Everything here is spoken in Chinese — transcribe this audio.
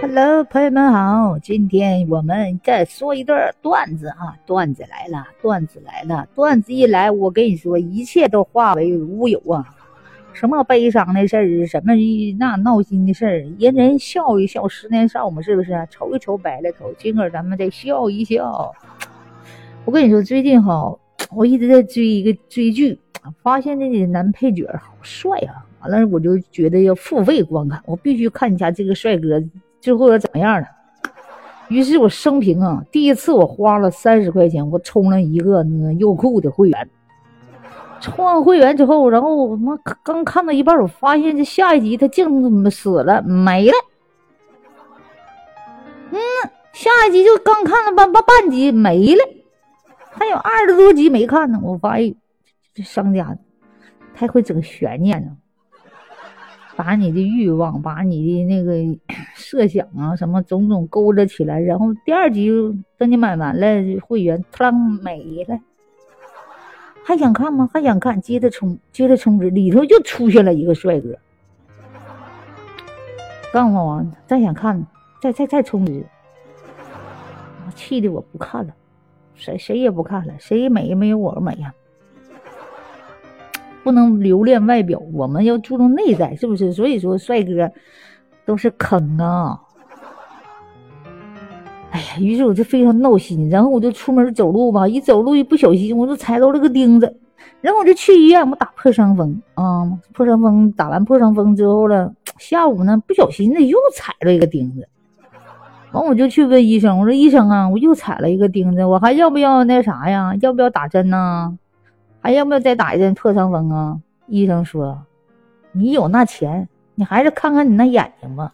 Hello，朋友们好，今天我们再说一段段子啊，段子来了，段子来了，段子一来，我跟你说，一切都化为乌有啊！什么悲伤的事儿，什么那闹心的事儿，人人笑一笑，十年少嘛，是不是？愁一愁白了头，今儿咱们再笑一笑。我跟你说，最近哈，我一直在追一个追剧，发现这个男配角好帅啊！完了，我就觉得要付费观看，我必须看一下这个帅哥。最后怎么样了？于是我生平啊，第一次我花了三十块钱，我充了一个那个优酷的会员。充完会员之后，然后我妈刚看到一半，我发现这下一集他竟死了没了。嗯，下一集就刚看了半半半集没了，还有二十多集没看呢。我发现这商家太会整悬念了。把你的欲望，把你的那个 设想啊，什么种种勾勒起来，然后第二集等你买完了会员，突然没了，还想看吗？还想看？接着充，接着充值，里头又出现了一个帅哥。告诉我，再想看，再再再充值，气的我不看了，谁谁也不看了，谁美也没有我美呀。不能留恋外表，我们要注重内在，是不是？所以说，帅哥都是坑啊！哎呀，于是我就非常闹心，然后我就出门走路吧，一走路一不小心，我就踩到了个钉子，然后我就去医院，我打破伤风啊，破伤风打完破伤风之后了，下午呢不小心的又踩了一个钉子，完我就去问医生，我说医生啊，我又踩了一个钉子，我还要不要那啥呀？要不要打针呢？还要不要再打一针破伤风啊？医生说：“你有那钱，你还是看看你那眼睛吧。